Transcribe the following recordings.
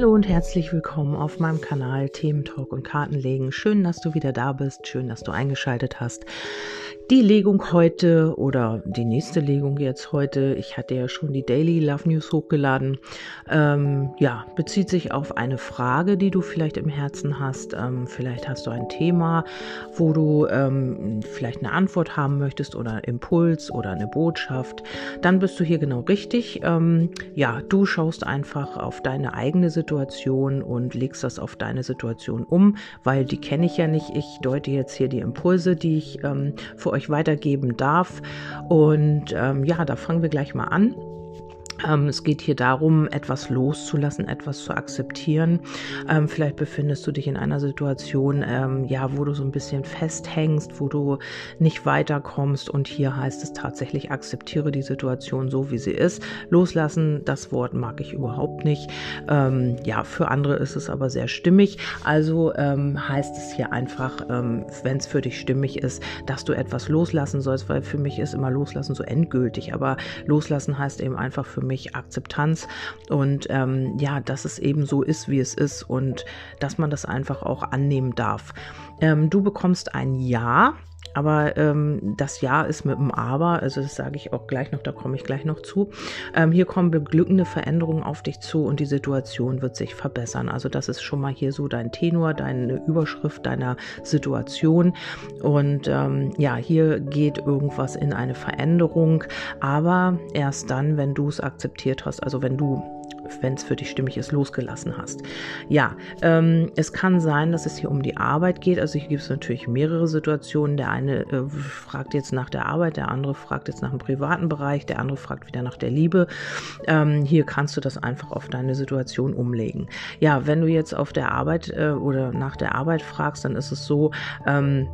Hallo und herzlich willkommen auf meinem Kanal Themen Talk und Kartenlegen. Schön, dass du wieder da bist. Schön, dass du eingeschaltet hast. Die Legung heute oder die nächste Legung jetzt heute, ich hatte ja schon die Daily Love News hochgeladen, ähm, ja, bezieht sich auf eine Frage, die du vielleicht im Herzen hast. Ähm, vielleicht hast du ein Thema, wo du ähm, vielleicht eine Antwort haben möchtest oder einen Impuls oder eine Botschaft. Dann bist du hier genau richtig. Ähm, ja, du schaust einfach auf deine eigene Situation und legst das auf deine Situation um, weil die kenne ich ja nicht. Ich deute jetzt hier die Impulse, die ich ähm, für euch euch weitergeben darf. Und ähm, ja, da fangen wir gleich mal an. Ähm, es geht hier darum, etwas loszulassen, etwas zu akzeptieren. Ähm, vielleicht befindest du dich in einer Situation, ähm, ja, wo du so ein bisschen festhängst, wo du nicht weiterkommst. Und hier heißt es tatsächlich, akzeptiere die Situation so, wie sie ist. Loslassen, das Wort mag ich überhaupt nicht. Ähm, ja, für andere ist es aber sehr stimmig. Also ähm, heißt es hier einfach, ähm, wenn es für dich stimmig ist, dass du etwas loslassen sollst, weil für mich ist immer Loslassen so endgültig. Aber loslassen heißt eben einfach für mich, mich Akzeptanz und ähm, ja, dass es eben so ist, wie es ist und dass man das einfach auch annehmen darf. Ähm, du bekommst ein Ja aber ähm, das Ja ist mit dem Aber, also das sage ich auch gleich noch, da komme ich gleich noch zu. Ähm, hier kommen beglückende Veränderungen auf dich zu und die Situation wird sich verbessern. Also das ist schon mal hier so dein Tenor, deine Überschrift deiner Situation. Und ähm, ja, hier geht irgendwas in eine Veränderung, aber erst dann, wenn du es akzeptiert hast, also wenn du wenn es für dich stimmig ist, losgelassen hast. Ja, ähm, es kann sein, dass es hier um die Arbeit geht. Also hier gibt es natürlich mehrere Situationen. Der eine äh, fragt jetzt nach der Arbeit, der andere fragt jetzt nach dem privaten Bereich, der andere fragt wieder nach der Liebe. Ähm, hier kannst du das einfach auf deine Situation umlegen. Ja, wenn du jetzt auf der Arbeit äh, oder nach der Arbeit fragst, dann ist es so, ähm,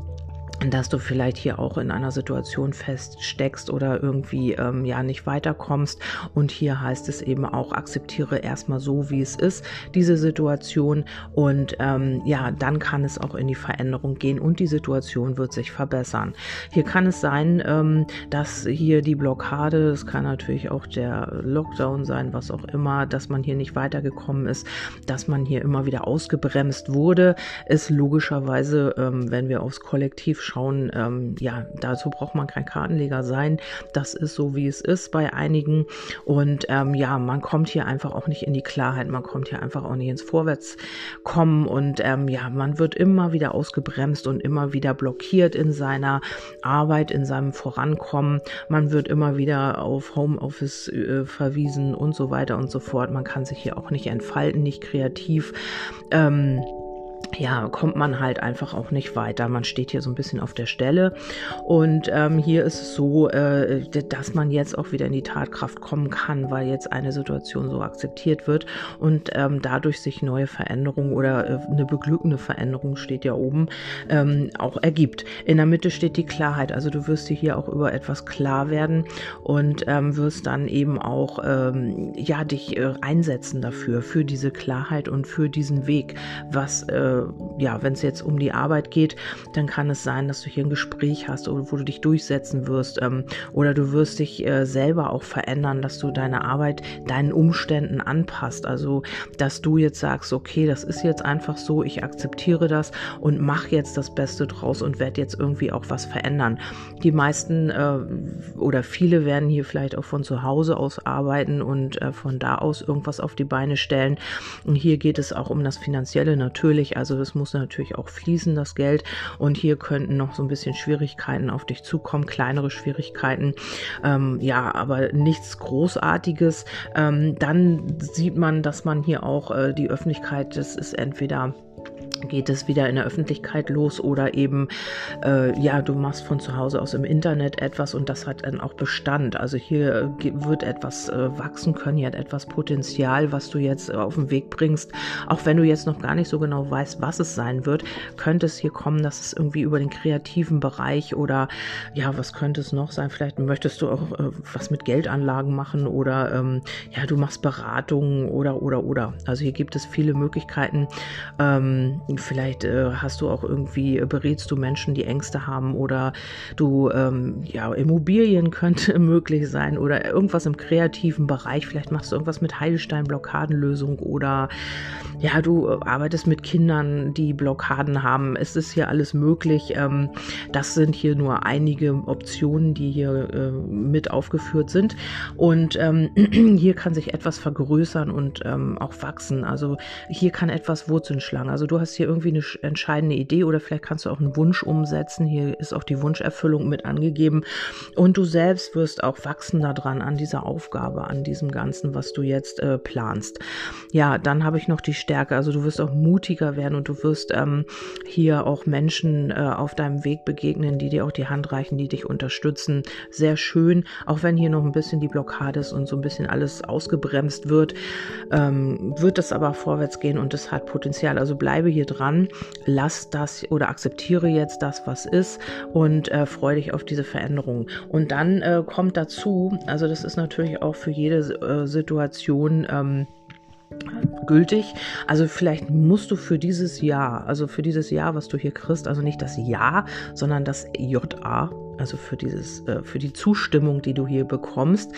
dass du vielleicht hier auch in einer Situation feststeckst oder irgendwie ähm, ja nicht weiterkommst. Und hier heißt es eben auch, akzeptiere erstmal so, wie es ist, diese Situation. Und ähm, ja, dann kann es auch in die Veränderung gehen und die Situation wird sich verbessern. Hier kann es sein, ähm, dass hier die Blockade, es kann natürlich auch der Lockdown sein, was auch immer, dass man hier nicht weitergekommen ist, dass man hier immer wieder ausgebremst wurde, ist logischerweise, ähm, wenn wir aufs Kollektiv schauen, ähm, ja, dazu braucht man kein Kartenleger sein. Das ist so, wie es ist bei einigen. Und ähm, ja, man kommt hier einfach auch nicht in die Klarheit, man kommt hier einfach auch nicht ins Vorwärtskommen und ähm, ja, man wird immer wieder ausgebremst und immer wieder blockiert in seiner Arbeit, in seinem Vorankommen. Man wird immer wieder auf Homeoffice äh, verwiesen und so weiter und so fort. Man kann sich hier auch nicht entfalten, nicht kreativ. Ähm, ja, kommt man halt einfach auch nicht weiter. Man steht hier so ein bisschen auf der Stelle. Und ähm, hier ist es so, äh, dass man jetzt auch wieder in die Tatkraft kommen kann, weil jetzt eine Situation so akzeptiert wird und ähm, dadurch sich neue Veränderungen oder äh, eine beglückende Veränderung steht ja oben ähm, auch ergibt. In der Mitte steht die Klarheit. Also du wirst dir hier auch über etwas klar werden und ähm, wirst dann eben auch ähm, ja dich äh, einsetzen dafür, für diese Klarheit und für diesen Weg, was äh, ja, wenn es jetzt um die Arbeit geht, dann kann es sein, dass du hier ein Gespräch hast wo du dich durchsetzen wirst ähm, oder du wirst dich äh, selber auch verändern, dass du deine Arbeit deinen Umständen anpasst. Also, dass du jetzt sagst, okay, das ist jetzt einfach so, ich akzeptiere das und mach jetzt das Beste draus und werde jetzt irgendwie auch was verändern. Die meisten äh, oder viele werden hier vielleicht auch von zu Hause aus arbeiten und äh, von da aus irgendwas auf die Beine stellen. Und hier geht es auch um das Finanzielle natürlich. Also also es muss natürlich auch fließen, das Geld. Und hier könnten noch so ein bisschen Schwierigkeiten auf dich zukommen, kleinere Schwierigkeiten. Ähm, ja, aber nichts Großartiges. Ähm, dann sieht man, dass man hier auch äh, die Öffentlichkeit, das ist entweder geht es wieder in der Öffentlichkeit los oder eben, äh, ja, du machst von zu Hause aus im Internet etwas und das hat dann auch Bestand. Also hier äh, wird etwas äh, wachsen können, hier hat etwas Potenzial, was du jetzt äh, auf den Weg bringst. Auch wenn du jetzt noch gar nicht so genau weißt, was es sein wird, könnte es hier kommen, dass es irgendwie über den kreativen Bereich oder ja, was könnte es noch sein? Vielleicht möchtest du auch äh, was mit Geldanlagen machen oder ähm, ja, du machst Beratungen oder oder oder. Also hier gibt es viele Möglichkeiten. Ähm, vielleicht äh, hast du auch irgendwie, äh, berätst du Menschen, die Ängste haben oder du, ähm, ja, Immobilien könnte möglich sein oder irgendwas im kreativen Bereich. Vielleicht machst du irgendwas mit Heilstein-Blockadenlösung oder ja, du äh, arbeitest mit Kindern, die Blockaden haben. Es ist hier alles möglich. Ähm, das sind hier nur einige Optionen, die hier äh, mit aufgeführt sind. Und ähm, hier kann sich etwas vergrößern und ähm, auch wachsen. Also hier kann etwas Wurzeln schlagen. Also du hast hier irgendwie eine entscheidende Idee oder vielleicht kannst du auch einen Wunsch umsetzen. Hier ist auch die Wunscherfüllung mit angegeben. Und du selbst wirst auch wachsen daran, an dieser Aufgabe, an diesem Ganzen, was du jetzt äh, planst. Ja, dann habe ich noch die Stärke. Also du wirst auch mutiger werden und du wirst ähm, hier auch Menschen äh, auf deinem Weg begegnen, die dir auch die Hand reichen, die dich unterstützen. Sehr schön, auch wenn hier noch ein bisschen die Blockade ist und so ein bisschen alles ausgebremst wird, ähm, wird das aber vorwärts gehen und es hat Potenzial. Also bleibe hier dran, lass das oder akzeptiere jetzt das, was ist und äh, freue dich auf diese Veränderung. Und dann äh, kommt dazu, also das ist natürlich auch für jede äh, Situation ähm, gültig. Also vielleicht musst du für dieses Jahr, also für dieses Jahr, was du hier kriegst, also nicht das Ja, sondern das JA, also für dieses, äh, für die Zustimmung, die du hier bekommst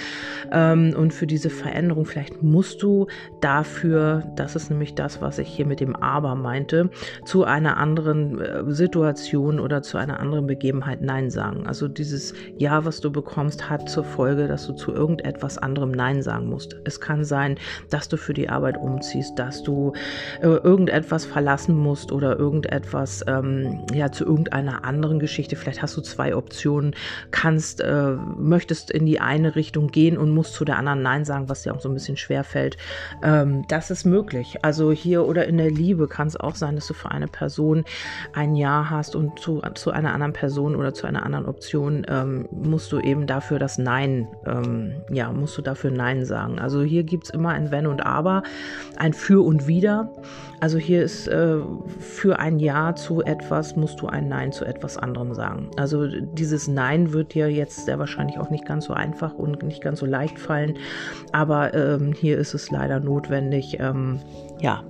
ähm, und für diese Veränderung. Vielleicht musst du dafür, das ist nämlich das, was ich hier mit dem Aber meinte, zu einer anderen äh, Situation oder zu einer anderen Begebenheit Nein sagen. Also dieses Ja, was du bekommst, hat zur Folge, dass du zu irgendetwas anderem Nein sagen musst. Es kann sein, dass du für die Arbeit umziehst, dass du äh, irgendetwas verlassen musst oder irgendetwas, ähm, ja, zu irgendeiner anderen Geschichte. Vielleicht hast du zwei Optionen Situation kannst, äh, möchtest in die eine Richtung gehen und musst zu der anderen Nein sagen, was dir auch so ein bisschen schwer fällt. Ähm, das ist möglich. Also hier oder in der Liebe kann es auch sein, dass du für eine Person ein Ja hast und zu, zu einer anderen Person oder zu einer anderen Option ähm, musst du eben dafür das Nein, ähm, ja, musst du dafür Nein sagen. Also hier gibt es immer ein Wenn und Aber, ein Für und Wider. Also hier ist äh, für ein Ja zu etwas musst du ein Nein zu etwas anderem sagen. Also dieses Nein wird dir jetzt sehr wahrscheinlich auch nicht ganz so einfach und nicht ganz so leicht fallen. Aber ähm, hier ist es leider notwendig, ähm, ja,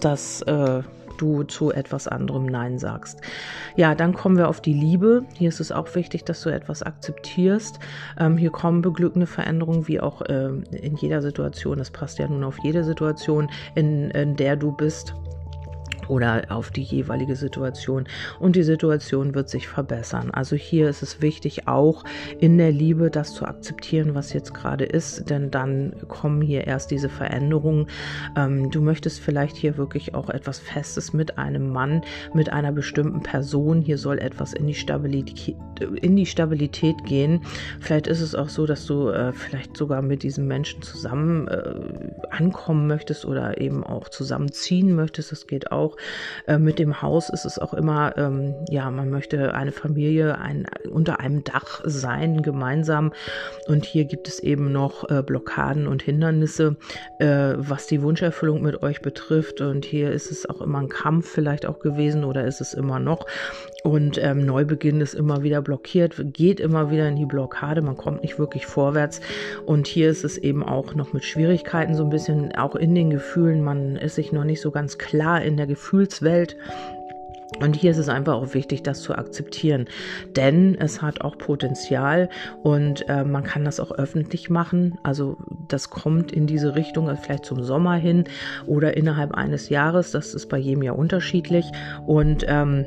dass äh, du zu etwas anderem Nein sagst. Ja, dann kommen wir auf die Liebe. Hier ist es auch wichtig, dass du etwas akzeptierst. Ähm, hier kommen beglückende Veränderungen, wie auch ähm, in jeder Situation. Das passt ja nun auf jede Situation, in, in der du bist oder auf die jeweilige Situation und die Situation wird sich verbessern. Also hier ist es wichtig auch in der Liebe das zu akzeptieren, was jetzt gerade ist, denn dann kommen hier erst diese Veränderungen. Ähm, du möchtest vielleicht hier wirklich auch etwas Festes mit einem Mann, mit einer bestimmten Person. Hier soll etwas in die Stabilität, in die Stabilität gehen. Vielleicht ist es auch so, dass du äh, vielleicht sogar mit diesem Menschen zusammen äh, ankommen möchtest oder eben auch zusammenziehen möchtest. Das geht auch. Äh, mit dem Haus ist es auch immer, ähm, ja, man möchte eine Familie ein, unter einem Dach sein, gemeinsam. Und hier gibt es eben noch äh, Blockaden und Hindernisse, äh, was die Wunscherfüllung mit euch betrifft. Und hier ist es auch immer ein Kampf vielleicht auch gewesen oder ist es immer noch. Und ähm, Neubeginn ist immer wieder blockiert, geht immer wieder in die Blockade, man kommt nicht wirklich vorwärts. Und hier ist es eben auch noch mit Schwierigkeiten so ein bisschen, auch in den Gefühlen. Man ist sich noch nicht so ganz klar in der Gefühlswelt. Und hier ist es einfach auch wichtig, das zu akzeptieren, denn es hat auch Potenzial und äh, man kann das auch öffentlich machen. Also das kommt in diese Richtung, also vielleicht zum Sommer hin oder innerhalb eines Jahres. Das ist bei jedem ja unterschiedlich und ähm,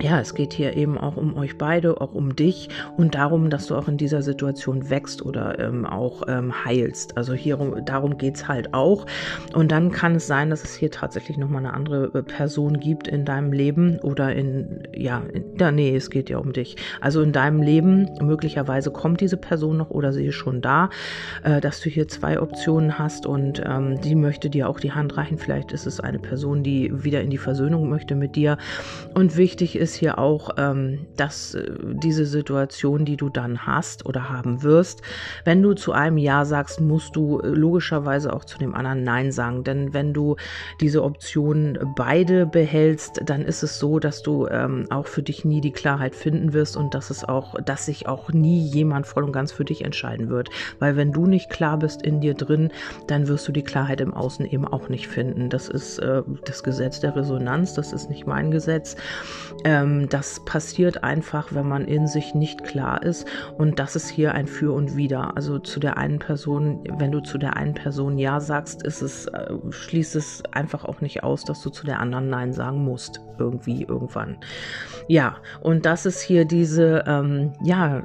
ja, es geht hier eben auch um euch beide, auch um dich und darum, dass du auch in dieser Situation wächst oder ähm, auch ähm, heilst. Also hier darum geht's halt auch. Und dann kann es sein, dass es hier tatsächlich nochmal eine andere äh, Person gibt in deinem Leben oder in, ja, in, ja, nee, es geht ja um dich. Also in deinem Leben, möglicherweise kommt diese Person noch oder sie ist schon da, äh, dass du hier zwei Optionen hast und ähm, die möchte dir auch die Hand reichen. Vielleicht ist es eine Person, die wieder in die Versöhnung möchte mit dir. Und wichtig ist, ist hier auch, ähm, dass äh, diese Situation, die du dann hast oder haben wirst, wenn du zu einem Ja sagst, musst du äh, logischerweise auch zu dem anderen Nein sagen. Denn wenn du diese Option beide behältst, dann ist es so, dass du ähm, auch für dich nie die Klarheit finden wirst und dass es auch, dass sich auch nie jemand voll und ganz für dich entscheiden wird. Weil wenn du nicht klar bist in dir drin, dann wirst du die Klarheit im Außen eben auch nicht finden. Das ist äh, das Gesetz der Resonanz, das ist nicht mein Gesetz. Ähm, das passiert einfach, wenn man in sich nicht klar ist. Und das ist hier ein Für und Wider. Also zu der einen Person, wenn du zu der einen Person Ja sagst, ist es, äh, schließt es einfach auch nicht aus, dass du zu der anderen Nein sagen musst. Irgendwie, irgendwann. Ja, und das ist hier diese, ähm, ja,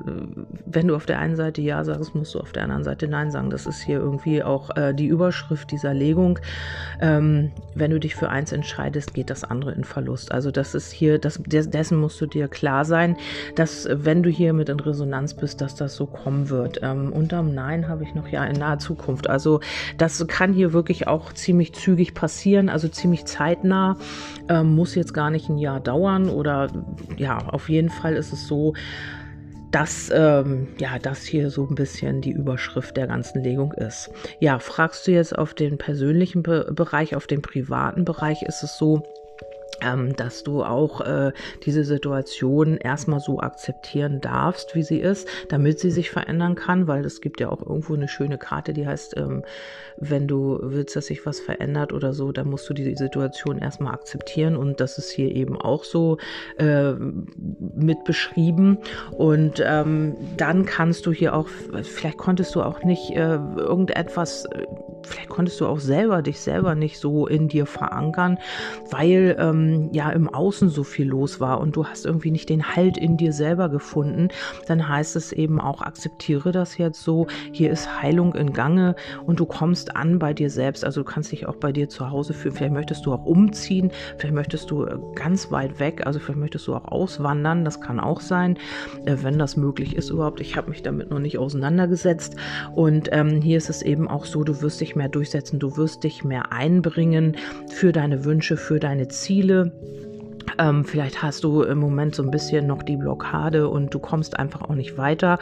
wenn du auf der einen Seite Ja sagst, musst du auf der anderen Seite Nein sagen. Das ist hier irgendwie auch äh, die Überschrift dieser Legung. Ähm, wenn du dich für eins entscheidest, geht das andere in Verlust. Also das ist hier, das, dessen musst du dir klar sein, dass wenn du hier mit in Resonanz bist, dass das so kommen wird. Ähm, unterm Nein habe ich noch ja in naher Zukunft. Also das kann hier wirklich auch ziemlich zügig passieren, also ziemlich zeitnah. Ähm, muss jetzt gar nicht ein Jahr dauern oder ja, auf jeden Fall ist es so, dass ähm, ja das hier so ein bisschen die Überschrift der ganzen Legung ist. Ja, fragst du jetzt auf den persönlichen Be Bereich, auf den privaten Bereich, ist es so, ähm, dass du auch äh, diese Situation erstmal so akzeptieren darfst, wie sie ist, damit sie sich verändern kann, weil es gibt ja auch irgendwo eine schöne Karte, die heißt, ähm, wenn du willst, dass sich was verändert oder so, dann musst du die Situation erstmal akzeptieren. Und das ist hier eben auch so äh, mit beschrieben. Und ähm, dann kannst du hier auch, vielleicht konntest du auch nicht äh, irgendetwas, vielleicht konntest du auch selber dich selber nicht so in dir verankern, weil ähm, ja im Außen so viel los war und du hast irgendwie nicht den Halt in dir selber gefunden, dann heißt es eben auch, akzeptiere das jetzt so, hier ist Heilung in Gange und du kommst an bei dir selbst, also du kannst dich auch bei dir zu Hause fühlen, vielleicht möchtest du auch umziehen, vielleicht möchtest du äh, ganz weit weg, also vielleicht möchtest du auch auswandern, das kann auch sein, äh, wenn das möglich ist überhaupt. Ich habe mich damit noch nicht auseinandergesetzt. Und ähm, hier ist es eben auch so, du wirst dich mehr durchsetzen, du wirst dich mehr einbringen für deine Wünsche, für deine Ziele ähm, vielleicht hast du im Moment so ein bisschen noch die Blockade und du kommst einfach auch nicht weiter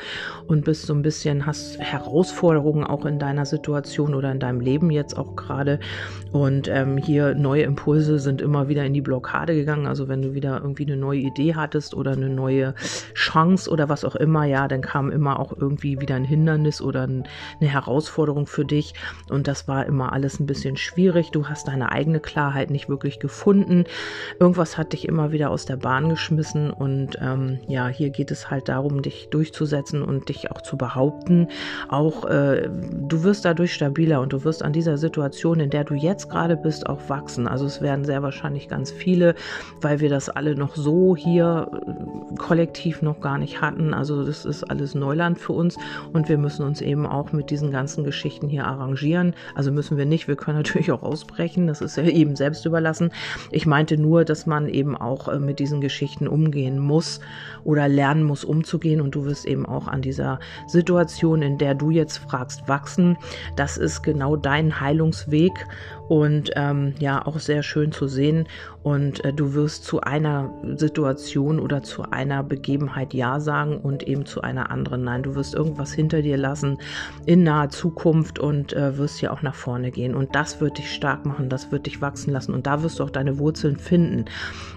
und bist so ein bisschen, hast Herausforderungen auch in deiner Situation oder in deinem Leben jetzt auch gerade. Und ähm, hier neue Impulse sind immer wieder in die Blockade gegangen. Also wenn du wieder irgendwie eine neue Idee hattest oder eine neue Chance oder was auch immer, ja, dann kam immer auch irgendwie wieder ein Hindernis oder ein, eine Herausforderung für dich. Und das war immer alles ein bisschen schwierig. Du hast deine eigene Klarheit nicht wirklich gefunden. Irgendwas hat dich immer wieder aus der Bahn geschmissen und ähm, ja, hier geht es halt darum, dich durchzusetzen und dich auch zu behaupten. Auch äh, du wirst dadurch stabiler und du wirst an dieser Situation, in der du jetzt gerade bist, auch wachsen. Also es werden sehr wahrscheinlich ganz viele, weil wir das alle noch so hier äh, kollektiv noch gar nicht hatten. Also das ist alles Neuland für uns und wir müssen uns eben auch mit diesen ganzen Geschichten hier arrangieren. Also müssen wir nicht, wir können natürlich auch ausbrechen, das ist ja eben selbst überlassen. Ich meinte nur, dass man eben auch äh, mit diesen Geschichten umgehen muss oder lernen muss umzugehen und du wirst eben auch an dieser Situation, in der du jetzt fragst, wachsen. Das ist genau dein Heilungsweg und ähm, ja, auch sehr schön zu sehen. Und äh, du wirst zu einer Situation oder zu einer Begebenheit Ja sagen und eben zu einer anderen Nein. Du wirst irgendwas hinter dir lassen in naher Zukunft und äh, wirst ja auch nach vorne gehen. Und das wird dich stark machen, das wird dich wachsen lassen und da wirst du auch deine Wurzeln finden.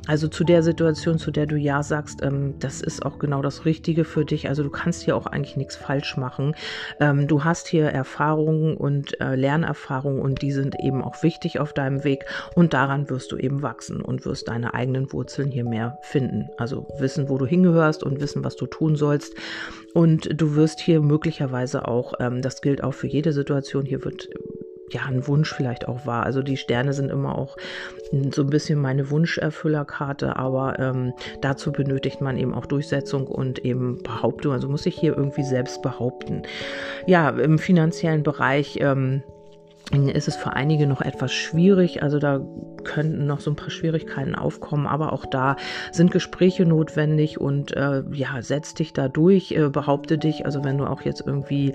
Also zu der Situation, zu der du Ja sagst, ähm, das ist auch genau das Richtige für dich. Also du kannst hier auch eigentlich nichts falsch machen. Ähm, du hast hier Erfahrungen und äh, Lernerfahrungen und die sind eben auch wichtig auf deinem Weg und daran wirst du eben wachsen und wirst deine eigenen Wurzeln hier mehr finden. Also wissen, wo du hingehörst und wissen, was du tun sollst. Und du wirst hier möglicherweise auch, ähm, das gilt auch für jede Situation, hier wird ja, ein Wunsch vielleicht auch wahr. Also die Sterne sind immer auch so ein bisschen meine Wunscherfüllerkarte, aber ähm, dazu benötigt man eben auch Durchsetzung und eben Behauptung. Also muss ich hier irgendwie selbst behaupten. Ja, im finanziellen Bereich. Ähm, ist es für einige noch etwas schwierig. Also da könnten noch so ein paar Schwierigkeiten aufkommen, aber auch da sind Gespräche notwendig und äh, ja, setz dich da durch, äh, behaupte dich. Also wenn du auch jetzt irgendwie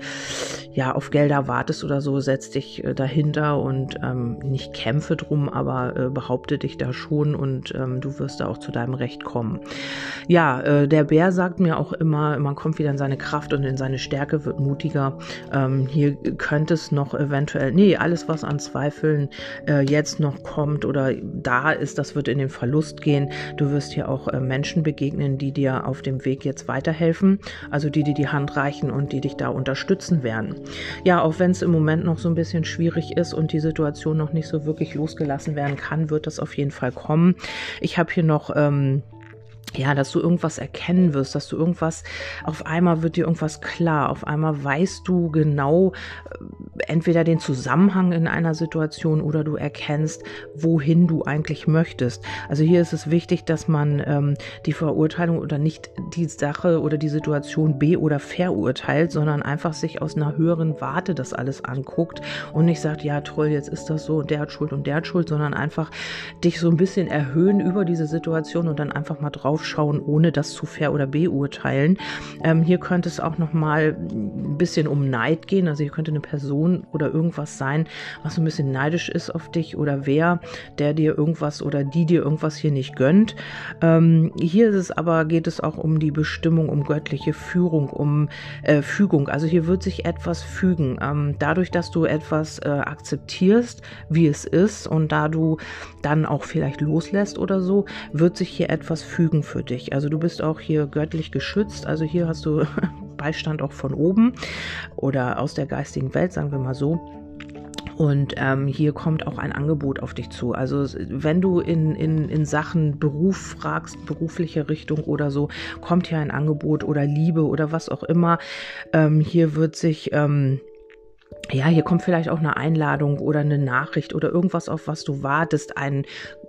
ja auf Gelder wartest oder so, setz dich äh, dahinter und ähm, nicht kämpfe drum, aber äh, behaupte dich da schon und ähm, du wirst da auch zu deinem Recht kommen. Ja, äh, der Bär sagt mir auch immer, man kommt wieder in seine Kraft und in seine Stärke, wird mutiger. Ähm, hier könnte es noch eventuell, nee, alles was an Zweifeln äh, jetzt noch kommt oder da ist, das wird in den Verlust gehen. Du wirst hier auch äh, Menschen begegnen, die dir auf dem Weg jetzt weiterhelfen, also die dir die Hand reichen und die dich da unterstützen werden. Ja, auch wenn es im Moment noch so ein bisschen schwierig ist und die Situation noch nicht so wirklich losgelassen werden kann, wird das auf jeden Fall kommen. Ich habe hier noch ähm, ja, dass du irgendwas erkennen wirst, dass du irgendwas, auf einmal wird dir irgendwas klar, auf einmal weißt du genau äh, entweder den Zusammenhang in einer Situation oder du erkennst, wohin du eigentlich möchtest. Also hier ist es wichtig, dass man ähm, die Verurteilung oder nicht die Sache oder die Situation be- oder verurteilt, sondern einfach sich aus einer höheren Warte das alles anguckt und nicht sagt, ja toll, jetzt ist das so und der hat Schuld und der hat Schuld, sondern einfach dich so ein bisschen erhöhen über diese Situation und dann einfach mal drauf draufschauen, ohne das zu fair oder beurteilen. Ähm, hier könnte es auch noch mal ein bisschen um Neid gehen. Also hier könnte eine Person oder irgendwas sein, was ein bisschen neidisch ist auf dich oder wer, der dir irgendwas oder die dir irgendwas hier nicht gönnt. Ähm, hier ist es aber, geht es auch um die Bestimmung, um göttliche Führung, um äh, Fügung. Also hier wird sich etwas fügen. Ähm, dadurch, dass du etwas äh, akzeptierst, wie es ist und da du dann auch vielleicht loslässt oder so, wird sich hier etwas fügen für dich. Also du bist auch hier göttlich geschützt. Also hier hast du Beistand auch von oben oder aus der geistigen Welt, sagen wir mal so. Und ähm, hier kommt auch ein Angebot auf dich zu. Also wenn du in, in, in Sachen Beruf fragst, berufliche Richtung oder so, kommt hier ein Angebot oder Liebe oder was auch immer. Ähm, hier wird sich... Ähm, ja, hier kommt vielleicht auch eine Einladung oder eine Nachricht oder irgendwas, auf was du wartest, ein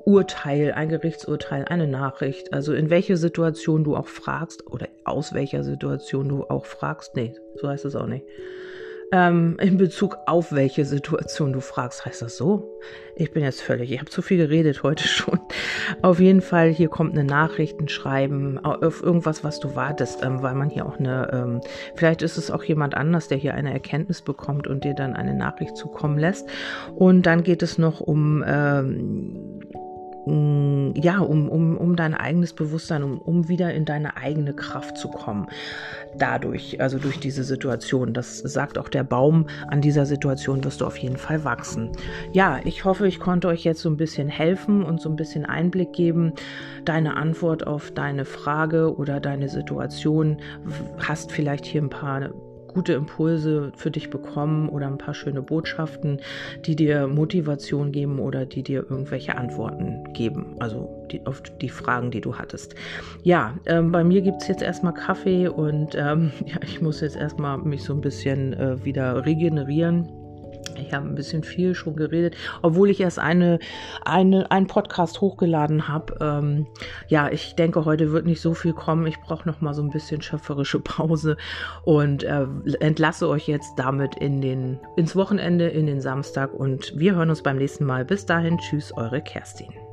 Urteil, ein Gerichtsurteil, eine Nachricht. Also in welche Situation du auch fragst oder aus welcher Situation du auch fragst. Nee, so heißt es auch nicht ähm, in Bezug auf welche Situation du fragst. Heißt das so? Ich bin jetzt völlig, ich habe zu viel geredet heute schon. Auf jeden Fall, hier kommt eine Nachricht, ein Schreiben, auf irgendwas, was du wartest, ähm, weil man hier auch eine, ähm, vielleicht ist es auch jemand anders, der hier eine Erkenntnis bekommt und dir dann eine Nachricht zukommen lässt. Und dann geht es noch um ähm, ja, um, um, um dein eigenes Bewusstsein, um, um wieder in deine eigene Kraft zu kommen. Dadurch, also durch diese Situation, das sagt auch der Baum, an dieser Situation wirst du auf jeden Fall wachsen. Ja, ich hoffe, ich konnte euch jetzt so ein bisschen helfen und so ein bisschen Einblick geben. Deine Antwort auf deine Frage oder deine Situation hast vielleicht hier ein paar gute Impulse für dich bekommen oder ein paar schöne Botschaften, die dir Motivation geben oder die dir irgendwelche Antworten geben. Also die, auf die Fragen, die du hattest. Ja, ähm, bei mir gibt es jetzt erstmal Kaffee und ähm, ja, ich muss jetzt erstmal mich so ein bisschen äh, wieder regenerieren. Ich habe ein bisschen viel schon geredet, obwohl ich erst eine, eine, einen Podcast hochgeladen habe. Ähm, ja, ich denke, heute wird nicht so viel kommen. Ich brauche noch mal so ein bisschen schöpferische Pause und äh, entlasse euch jetzt damit in den, ins Wochenende, in den Samstag und wir hören uns beim nächsten Mal. Bis dahin, tschüss, eure Kerstin.